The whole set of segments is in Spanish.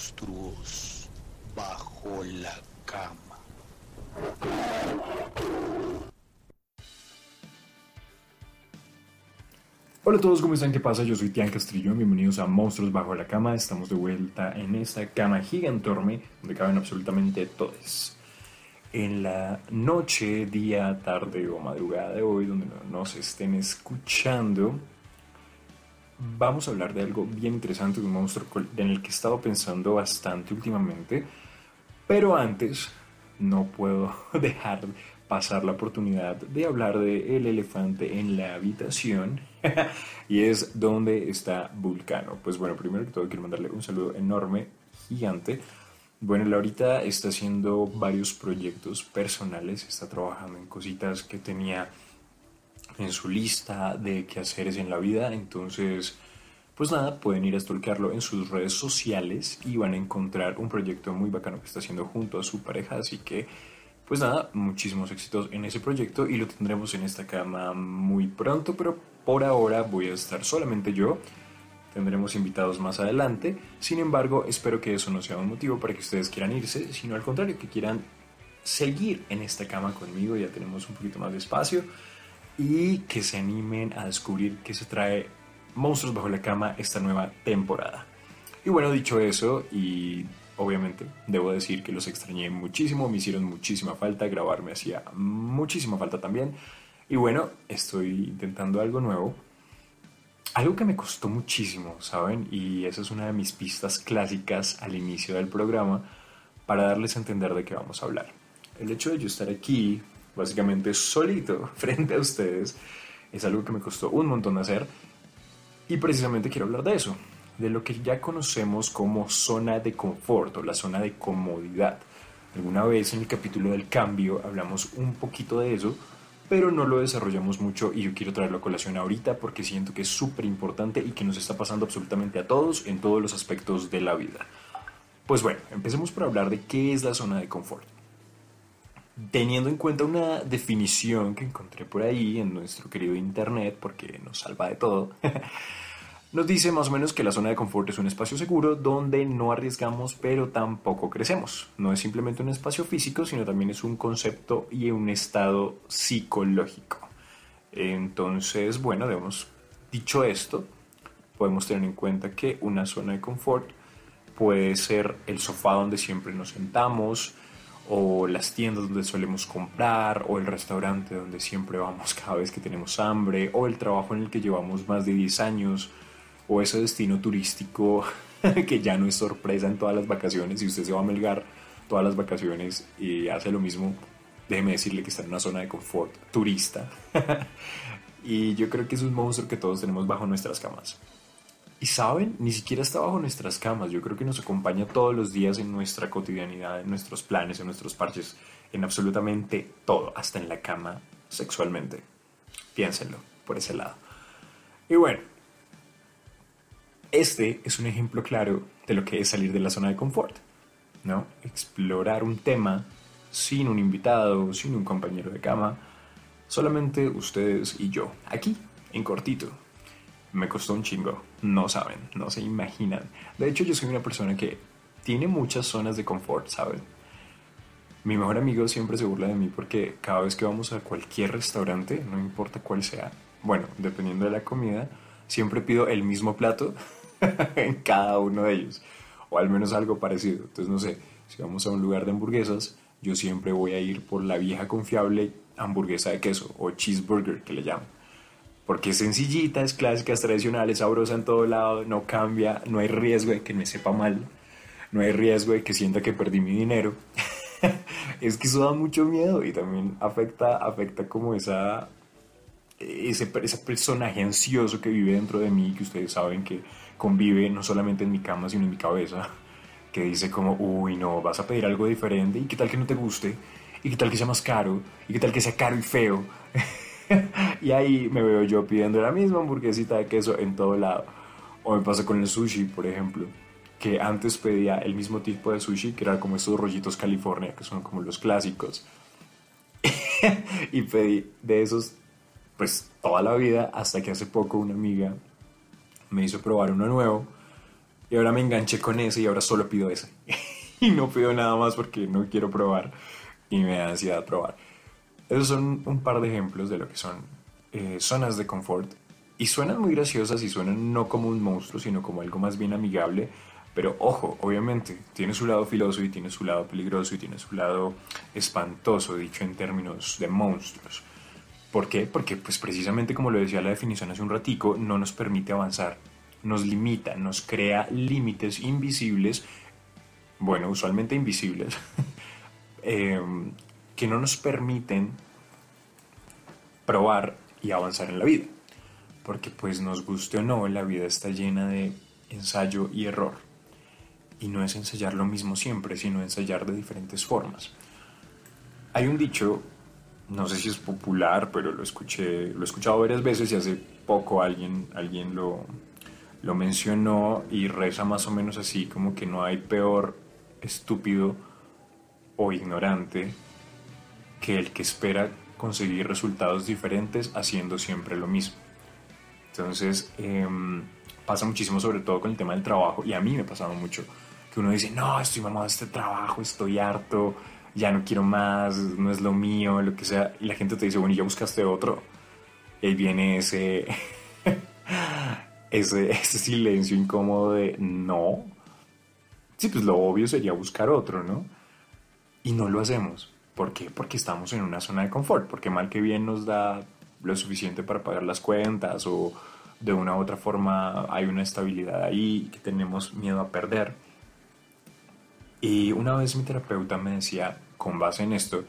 monstruos bajo la cama. Hola a todos, ¿cómo están? ¿Qué pasa? Yo soy Tian Castrillo, bienvenidos a Monstruos Bajo la Cama. Estamos de vuelta en esta cama gigantorme donde caben absolutamente todos. En la noche, día, tarde o madrugada de hoy, donde nos estén escuchando, vamos a hablar de algo bien interesante, de un monstruo en el que he estado pensando bastante últimamente. Pero antes, no puedo dejar pasar la oportunidad de hablar de el elefante en la habitación y es donde está Vulcano. Pues bueno, primero que todo quiero mandarle un saludo enorme, gigante. Bueno, él ahorita está haciendo varios proyectos personales, está trabajando en cositas que tenía en su lista de quehaceres en la vida, entonces pues nada, pueden ir a stalkearlo en sus redes sociales y van a encontrar un proyecto muy bacano que está haciendo junto a su pareja, así que pues nada, muchísimos éxitos en ese proyecto y lo tendremos en esta cama muy pronto, pero por ahora voy a estar solamente yo. Tendremos invitados más adelante. Sin embargo, espero que eso no sea un motivo para que ustedes quieran irse, sino al contrario, que quieran seguir en esta cama conmigo. Ya tenemos un poquito más de espacio y que se animen a descubrir qué se trae Monstruos bajo la cama esta nueva temporada. Y bueno, dicho eso, y obviamente. Debo decir que los extrañé muchísimo, me hicieron muchísima falta, grabarme hacía muchísima falta también. Y bueno, estoy intentando algo nuevo. Algo que me costó muchísimo, ¿saben? Y esa es una de mis pistas clásicas al inicio del programa para darles a entender de qué vamos a hablar. El hecho de yo estar aquí, básicamente solito, frente a ustedes, es algo que me costó un montón hacer. Y precisamente quiero hablar de eso, de lo que ya conocemos como zona de confort o la zona de comodidad. Alguna vez en el capítulo del cambio hablamos un poquito de eso, pero no lo desarrollamos mucho y yo quiero traerlo a colación ahorita porque siento que es súper importante y que nos está pasando absolutamente a todos en todos los aspectos de la vida. Pues bueno, empecemos por hablar de qué es la zona de confort. Teniendo en cuenta una definición que encontré por ahí en nuestro querido internet, porque nos salva de todo, Nos dice más o menos que la zona de confort es un espacio seguro donde no arriesgamos pero tampoco crecemos. No es simplemente un espacio físico, sino también es un concepto y un estado psicológico. Entonces, bueno, digamos, dicho esto, podemos tener en cuenta que una zona de confort puede ser el sofá donde siempre nos sentamos, o las tiendas donde solemos comprar, o el restaurante donde siempre vamos cada vez que tenemos hambre, o el trabajo en el que llevamos más de 10 años, o ese destino turístico que ya no es sorpresa en todas las vacaciones. Si usted se va a Melgar todas las vacaciones y hace lo mismo, déjeme decirle que está en una zona de confort turista. y yo creo que es un monstruo que todos tenemos bajo nuestras camas. Y saben, ni siquiera está bajo nuestras camas. Yo creo que nos acompaña todos los días en nuestra cotidianidad, en nuestros planes, en nuestros parches, en absolutamente todo, hasta en la cama sexualmente. Piénsenlo por ese lado. Y bueno, este es un ejemplo claro de lo que es salir de la zona de confort, ¿no? Explorar un tema sin un invitado, sin un compañero de cama, solamente ustedes y yo, aquí, en cortito. Me costó un chingo, no saben, no se imaginan. De hecho, yo soy una persona que tiene muchas zonas de confort, ¿saben? Mi mejor amigo siempre se burla de mí porque cada vez que vamos a cualquier restaurante, no importa cuál sea, bueno, dependiendo de la comida, siempre pido el mismo plato en cada uno de ellos, o al menos algo parecido. Entonces, no sé, si vamos a un lugar de hamburguesas, yo siempre voy a ir por la vieja confiable hamburguesa de queso o cheeseburger que le llaman. Porque es sencillita, es clásica, es tradicional, es sabrosa en todo lado, no cambia, no hay riesgo de que me sepa mal, no hay riesgo de que sienta que perdí mi dinero. es que eso da mucho miedo y también afecta, afecta como esa, ese, ese personaje ansioso que vive dentro de mí, que ustedes saben que convive no solamente en mi cama, sino en mi cabeza, que dice como, uy, no, vas a pedir algo diferente, y qué tal que no te guste, y qué tal que sea más caro, y qué tal que sea caro y feo. y ahí me veo yo pidiendo la misma hamburguesita de queso en todo lado. O me pasa con el sushi, por ejemplo, que antes pedía el mismo tipo de sushi, que era como estos rollitos California, que son como los clásicos. y pedí de esos, pues toda la vida, hasta que hace poco una amiga me hizo probar uno nuevo Y ahora me enganché con ese y ahora solo pido ese. y no pido nada más porque no quiero probar y me da ansiedad probar. Esos son un par de ejemplos de lo que son eh, zonas de confort. Y suenan muy graciosas y suenan no como un monstruo, sino como algo más bien amigable. Pero ojo, obviamente, tiene su lado filoso y tiene su lado peligroso y tiene su lado espantoso, dicho en términos de monstruos. ¿Por qué? Porque pues precisamente como lo decía la definición hace un ratico, no nos permite avanzar, nos limita, nos crea límites invisibles, bueno, usualmente invisibles, em, que no nos permiten probar y avanzar en la vida. Porque pues nos guste o no, la vida está llena de ensayo y error. Y no es ensayar lo mismo siempre, sino ensayar de diferentes formas. Hay un dicho no sé si es popular, pero lo escuché, lo he escuchado varias veces y hace poco alguien, alguien lo, lo mencionó y reza más o menos así, como que no hay peor estúpido o ignorante que el que espera conseguir resultados diferentes haciendo siempre lo mismo. Entonces, em, pasa muchísimo sobre todo con el tema del trabajo y a mí me ha pasado mucho que uno dice, no, estoy mamado de este trabajo, estoy harto, ya no quiero más, no es lo mío, lo que sea, y la gente te dice, bueno, ¿y ya buscaste otro? Y ahí viene ese, ese, ese silencio incómodo de, no. Sí, pues lo obvio sería buscar otro, ¿no? Y no lo hacemos. ¿Por qué? Porque estamos en una zona de confort, porque mal que bien nos da lo suficiente para pagar las cuentas o de una u otra forma hay una estabilidad ahí que tenemos miedo a perder. Y una vez mi terapeuta me decía, con base en esto,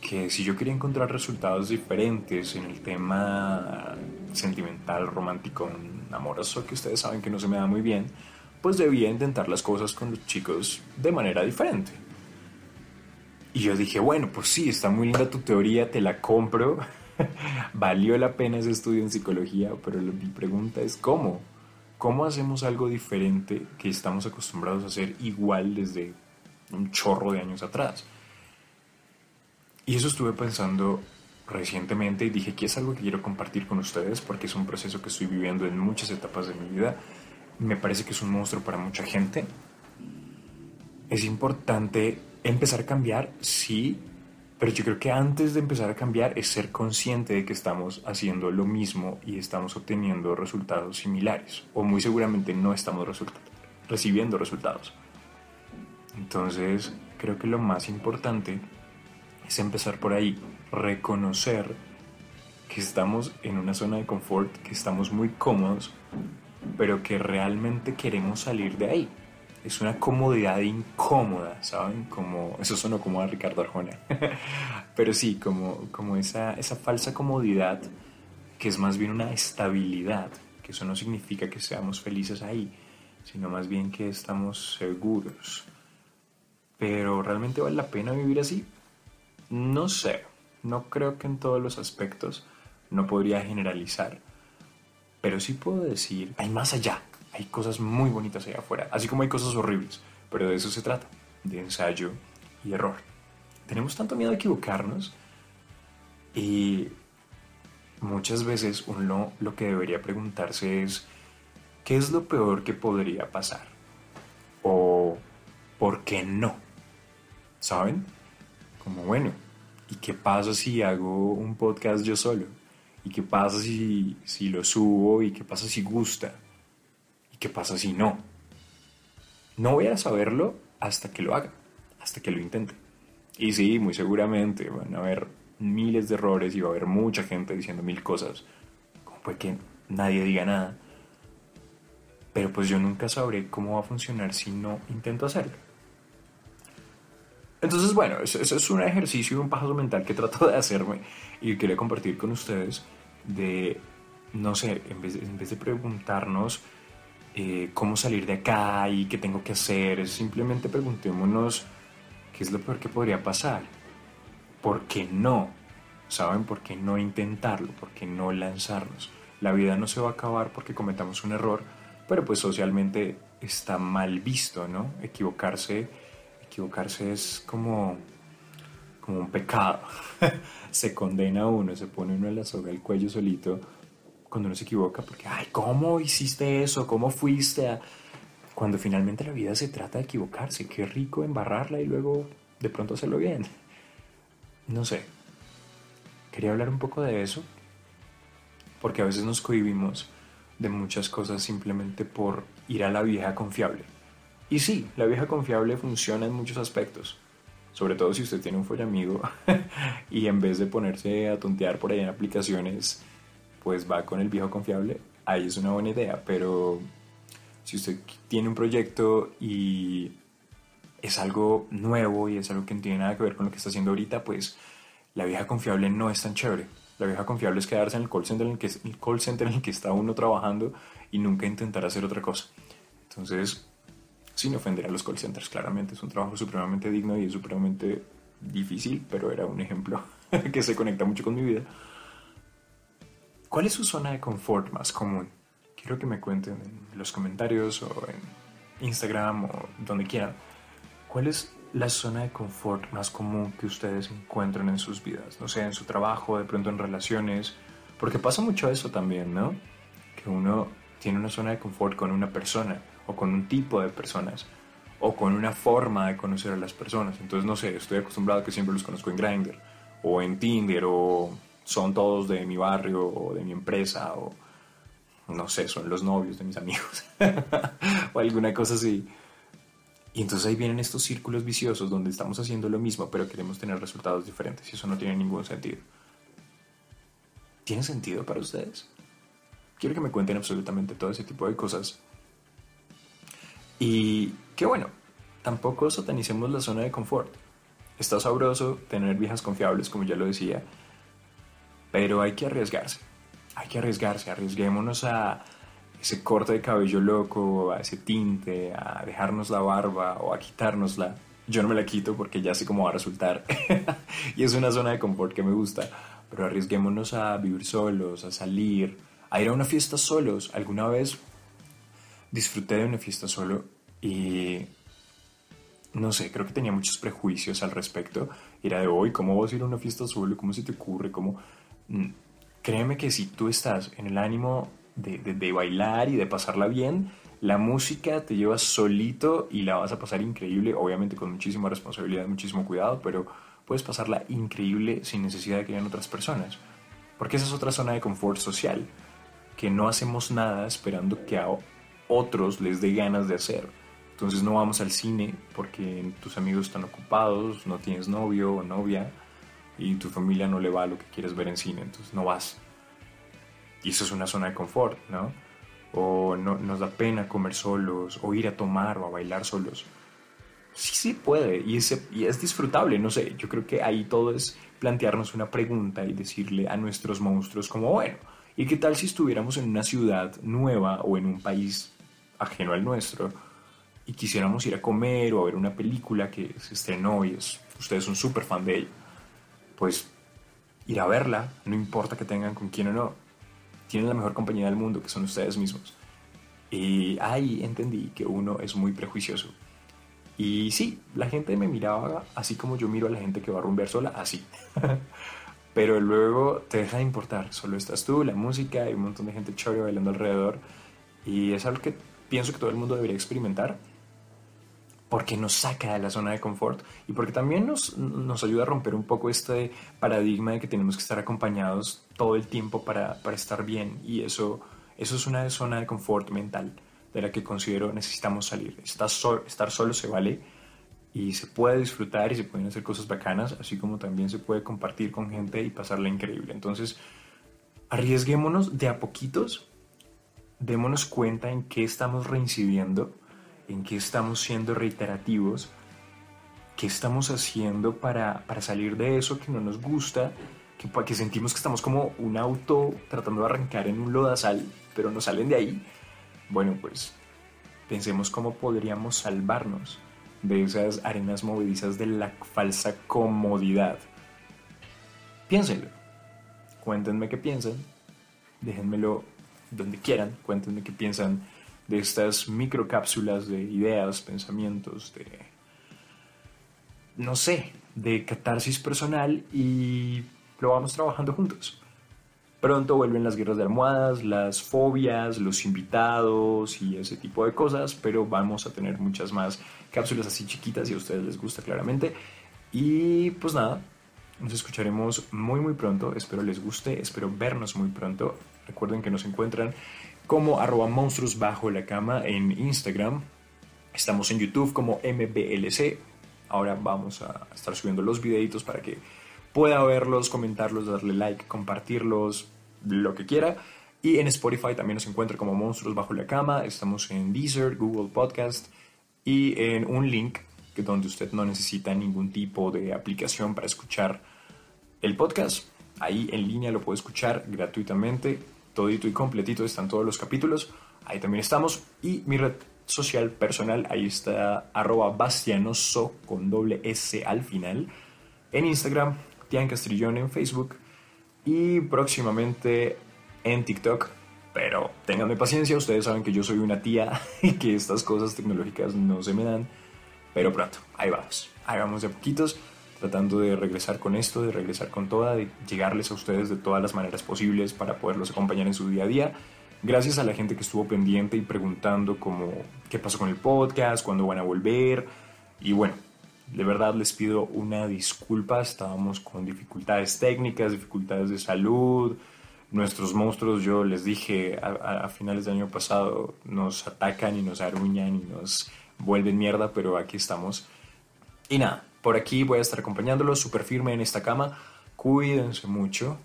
que si yo quería encontrar resultados diferentes en el tema sentimental, romántico, amoroso, que ustedes saben que no se me da muy bien, pues debía intentar las cosas con los chicos de manera diferente. Y yo dije, bueno, pues sí, está muy linda tu teoría, te la compro. Valió la pena ese estudio en psicología, pero mi pregunta es, ¿cómo? ¿Cómo hacemos algo diferente que estamos acostumbrados a hacer igual desde un chorro de años atrás? Y eso estuve pensando recientemente y dije que es algo que quiero compartir con ustedes porque es un proceso que estoy viviendo en muchas etapas de mi vida. Me parece que es un monstruo para mucha gente. Es importante empezar a cambiar, sí, pero yo creo que antes de empezar a cambiar es ser consciente de que estamos haciendo lo mismo y estamos obteniendo resultados similares. O muy seguramente no estamos recibiendo resultados. Entonces, creo que lo más importante es empezar por ahí, reconocer que estamos en una zona de confort, que estamos muy cómodos, pero que realmente queremos salir de ahí es una comodidad incómoda, ¿saben? Como, eso sonó como a Ricardo Arjona. Pero sí, como, como esa, esa falsa comodidad que es más bien una estabilidad, que eso no significa que seamos felices ahí, sino más bien que estamos seguros. Pero ¿realmente vale la pena vivir así? No sé, no creo que en todos los aspectos, no podría generalizar, pero sí puedo decir, hay más allá, hay cosas muy bonitas allá afuera, así como hay cosas horribles, pero de eso se trata, de ensayo y error. Tenemos tanto miedo a equivocarnos y muchas veces uno lo que debería preguntarse es, ¿qué es lo peor que podría pasar? ¿O por qué no? ¿Saben? Como bueno, ¿y qué pasa si hago un podcast yo solo? ¿Y qué pasa si, si lo subo? ¿Y qué pasa si gusta? ¿Qué pasa si no? No voy a saberlo hasta que lo haga, hasta que lo intente. Y sí, muy seguramente van a haber miles de errores y va a haber mucha gente diciendo mil cosas. Como puede que nadie diga nada. Pero pues yo nunca sabré cómo va a funcionar si no intento hacerlo. Entonces, bueno, eso, es un ejercicio y un paso mental que trato de hacerme y quería compartir con ustedes de, no sé, en vez en vez de preguntarnos eh, cómo salir de acá y qué tengo que hacer. Simplemente preguntémonos qué es lo peor que podría pasar. ¿Por qué no? ¿Saben por qué no intentarlo? ¿Por qué no lanzarnos? La vida no se va a acabar porque cometamos un error, pero pues socialmente está mal visto, ¿no? Equivocarse, equivocarse es como, como un pecado. se condena a uno, se pone uno en la soga el cuello solito cuando uno se equivoca, porque, ay, ¿cómo hiciste eso? ¿Cómo fuiste a...? cuando finalmente la vida se trata de equivocarse. Qué rico embarrarla y luego de pronto hacerlo bien. No sé. Quería hablar un poco de eso, porque a veces nos cohibimos de muchas cosas simplemente por ir a la vieja confiable. Y sí, la vieja confiable funciona en muchos aspectos. Sobre todo si usted tiene un follamigo y en vez de ponerse a tontear por ahí en aplicaciones, pues va con el viejo confiable. Ahí es una buena idea, pero si usted tiene un proyecto y es algo nuevo y es algo que no tiene nada que ver con lo que está haciendo ahorita, pues la vieja confiable no es tan chévere. La vieja confiable es quedarse en el call center en el que, el call center en el que está uno trabajando y nunca intentar hacer otra cosa. Entonces, sin ofender a los call centers, claramente es un trabajo supremamente digno y es supremamente difícil, pero era un ejemplo que se conecta mucho con mi vida. ¿Cuál es su zona de confort más común? Quiero que me cuenten en los comentarios o en Instagram o donde quieran. ¿Cuál es la zona de confort más común que ustedes encuentran en sus vidas? No sé, en su trabajo, de pronto en relaciones. Porque pasa mucho eso también, ¿no? Que uno tiene una zona de confort con una persona o con un tipo de personas o con una forma de conocer a las personas. Entonces, no sé, estoy acostumbrado a que siempre los conozco en Grindr o en Tinder o son todos de mi barrio o de mi empresa o no sé, son los novios de mis amigos o alguna cosa así. Y entonces ahí vienen estos círculos viciosos donde estamos haciendo lo mismo pero queremos tener resultados diferentes y eso no tiene ningún sentido. ¿Tiene sentido para ustedes? Quiero que me cuenten absolutamente todo ese tipo de cosas y qué bueno, tampoco satanicemos la zona de confort. Está sabroso tener viejas confiables, como ya lo decía, pero hay que arriesgarse. Hay que arriesgarse, arriesguémonos a ese corte de cabello loco, a ese tinte, a dejarnos la barba o a quitárnosla. Yo no me la quito porque ya sé cómo va a resultar. y es una zona de confort que me gusta. Pero arriesguémonos a vivir solos, a salir, a ir a una fiesta solos. Alguna vez disfruté de una fiesta solo y no sé, creo que tenía muchos prejuicios al respecto. Era de hoy, ¿cómo vas a ir a una fiesta solo? ¿Cómo se te ocurre? ¿Cómo? Mm, créeme que si tú estás en el ánimo de, bailar y de pasarla bien, la música te lleva solito y la vas a pasar increíble, obviamente con muchísima responsabilidad, muchísimo cuidado, pero puedes pasarla increíble sin necesidad de que hayan otras personas. Porque esa es otra zona de confort social, que no hacemos nada esperando que a otros les dé ganas de hacer. Entonces no vamos al cine porque tus amigos están ocupados, no tienes novio o novia y tu familia no le va a lo que quieres ver en cine, entonces no vas. Y eso es una zona de confort, ¿no? O no, nos da pena comer solos, o ir a tomar o a bailar solos. Sí, sí puede, y es, y es disfrutable, no sé, yo creo que ahí todo es plantearnos una pregunta y decirle a nuestros monstruos como, bueno, ¿y qué tal si estuviéramos en una ciudad nueva o en un país ajeno al nuestro y quisiéramos ir a comer o a ver una película que se estrenó y es, ustedes son súper fan de ella, pues ir a verla, no importa que tengan con quién o no, tienen la mejor compañía del mundo, que son ustedes mismos. Y ahí entendí que uno es muy prejuicioso. Y sí, la gente me miraba así como yo miro a la gente que va a rumbear sola, así. Pero luego te deja de importar, solo estás tú, la música y un montón de gente chévere bailando alrededor. Y es algo que pienso que todo el mundo debería experimentar porque nos saca de la zona de confort y porque también nos, nos ayuda a romper un poco este paradigma de que tenemos que estar acompañados todo el tiempo para, para estar bien y eso, eso es una zona de confort mental de la que considero necesitamos salir. Estar, estar solo se vale y se puede disfrutar y se pueden hacer cosas bacanas, así como también se puede compartir con gente y pasarla increíble. Entonces, arriesguémonos de a poquitos démonos cuenta en qué estamos reincidiendo, en qué estamos siendo reiterativos, qué estamos haciendo para, salir de eso que no nos gusta, que, que sentimos que estamos como un auto tratando de arrancar en un lodazal, pero no salen de ahí. Bueno, pues pensemos cómo podríamos salvarnos de esas arenas movedizas de la falsa comodidad. Piénsenlo. Cuéntenme qué piensan. Déjenmelo donde quieran, cuéntenme qué piensan de estas microcápsulas de ideas, pensamientos, de, no sé, de catarsis personal y lo vamos trabajando juntos. Pronto vuelven las guerras de almohadas, las fobias, los invitados y ese tipo de cosas, pero vamos a tener muchas más cápsulas así chiquitas y a ustedes les gusta claramente. Y pues nada, nos escucharemos muy muy pronto, espero les guste, espero vernos muy pronto. Recuerden que nos encuentran como arroba monstruos bajo la cama en Instagram. Estamos en YouTube como MBLC. Ahora vamos a estar subiendo los videitos para que pueda verlos, comentarlos, darle like, compartirlos, lo que quiera. Y en Spotify también nos encuentra como Monstruos Bajo la Cama. Estamos en Deezer, Google Podcast y en un link que donde usted no necesita ningún tipo de aplicación para escuchar el podcast. Ahí en línea lo puede escuchar gratuitamente. Todito y completito están todos los capítulos. Ahí también estamos. Y mi red social personal, ahí está arroba bastianoso con doble S al final. En Instagram, Tian Castrillón en Facebook y próximamente en TikTok. Pero ténganme paciencia, ustedes saben que yo soy una tía y que estas cosas tecnológicas no se me dan. Pero pronto, ahí vamos, ahí vamos de poquitos, tratando de regresar con esto, de regresar con toda, de llegarles a ustedes de todas las maneras posibles para poderlos acompañar en su día a día. Gracias a la gente que estuvo pendiente y preguntando como qué pasó con el podcast, cuándo van a volver. Y bueno, de verdad les pido una disculpa, estábamos con dificultades técnicas, dificultades de salud. Nuestros monstruos, yo les dije a, finales del año pasado, nos atacan y nos aruñan y nos vuelven mierda, pero aquí estamos. Y nada, por aquí voy a estar acompañándolos súper firme en esta cama. Cuídense mucho.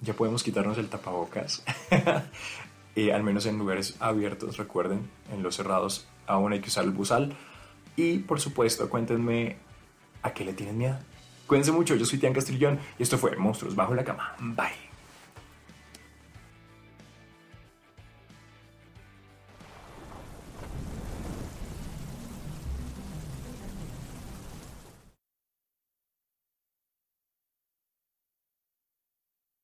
Ya podemos quitarnos el tapabocas. eh, al menos en lugares abiertos, recuerden, en los cerrados aún hay que usar el buzal. Y por supuesto, cuéntenme a qué le tienen miedo. Cuídense mucho, yo soy Tian Castrillón y esto fue Monstruos Bajo la Cama. Bye.